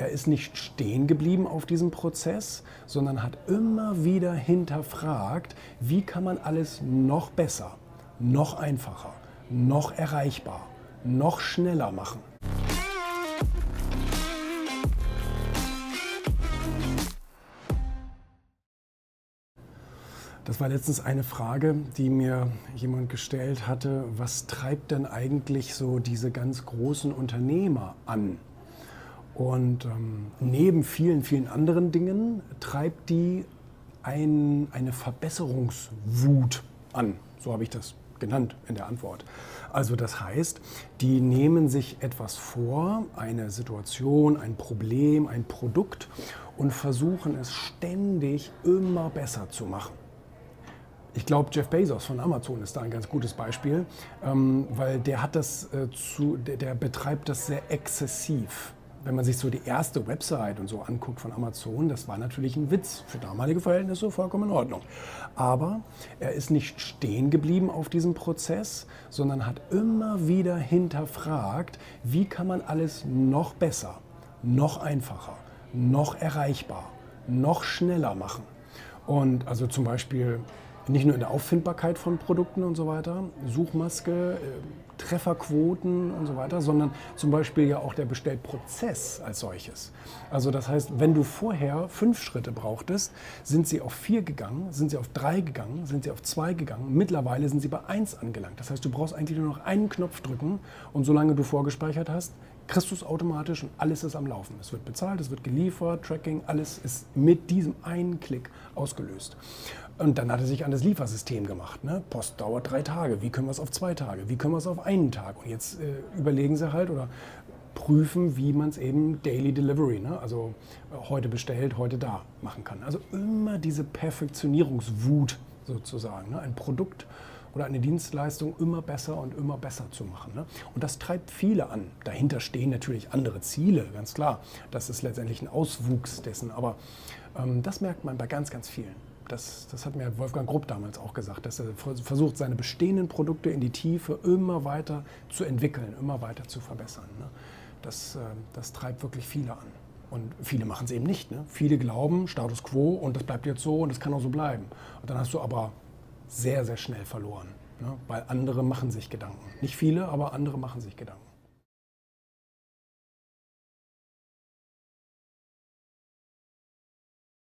er ist nicht stehen geblieben auf diesem Prozess, sondern hat immer wieder hinterfragt, wie kann man alles noch besser, noch einfacher, noch erreichbar, noch schneller machen. Das war letztens eine Frage, die mir jemand gestellt hatte. Was treibt denn eigentlich so diese ganz großen Unternehmer an? Und ähm, neben vielen, vielen anderen Dingen treibt die ein, eine Verbesserungswut an. So habe ich das genannt in der Antwort. Also das heißt, die nehmen sich etwas vor, eine Situation, ein Problem, ein Produkt und versuchen es ständig immer besser zu machen. Ich glaube, Jeff Bezos von Amazon ist da ein ganz gutes Beispiel, ähm, weil der hat das äh, zu, der, der, betreibt das sehr exzessiv. Wenn man sich so die erste Website und so anguckt von Amazon, das war natürlich ein Witz. Für damalige Verhältnisse vollkommen in Ordnung. Aber er ist nicht stehen geblieben auf diesem Prozess, sondern hat immer wieder hinterfragt, wie kann man alles noch besser, noch einfacher, noch erreichbar, noch schneller machen. Und also zum Beispiel nicht nur in der Auffindbarkeit von Produkten und so weiter, Suchmaske, äh, Trefferquoten und so weiter, sondern zum Beispiel ja auch der Bestellprozess als solches. Also das heißt, wenn du vorher fünf Schritte brauchtest, sind sie auf vier gegangen, sind sie auf drei gegangen, sind sie auf zwei gegangen. Mittlerweile sind sie bei eins angelangt. Das heißt, du brauchst eigentlich nur noch einen Knopf drücken und solange du vorgespeichert hast, kriegst du es automatisch und alles ist am Laufen. Es wird bezahlt, es wird geliefert, Tracking, alles ist mit diesem einen Klick ausgelöst. Und dann hat er sich an das Liefersystem gemacht. Ne? Post dauert drei Tage. Wie können wir es auf zwei Tage? Wie können wir es auf einen Tag? Und jetzt äh, überlegen sie halt oder prüfen, wie man es eben Daily Delivery, ne? also äh, heute bestellt, heute da machen kann. Also immer diese Perfektionierungswut sozusagen. Ne? Ein Produkt oder eine Dienstleistung immer besser und immer besser zu machen. Ne? Und das treibt viele an. Dahinter stehen natürlich andere Ziele, ganz klar. Das ist letztendlich ein Auswuchs dessen. Aber ähm, das merkt man bei ganz, ganz vielen. Das, das hat mir Wolfgang Grupp damals auch gesagt, dass er versucht, seine bestehenden Produkte in die Tiefe immer weiter zu entwickeln, immer weiter zu verbessern. Ne? Das, äh, das treibt wirklich viele an. Und viele machen es eben nicht. Ne? Viele glauben, Status quo und das bleibt jetzt so und das kann auch so bleiben. Und dann hast du aber sehr, sehr schnell verloren, ne? weil andere machen sich Gedanken. Nicht viele, aber andere machen sich Gedanken.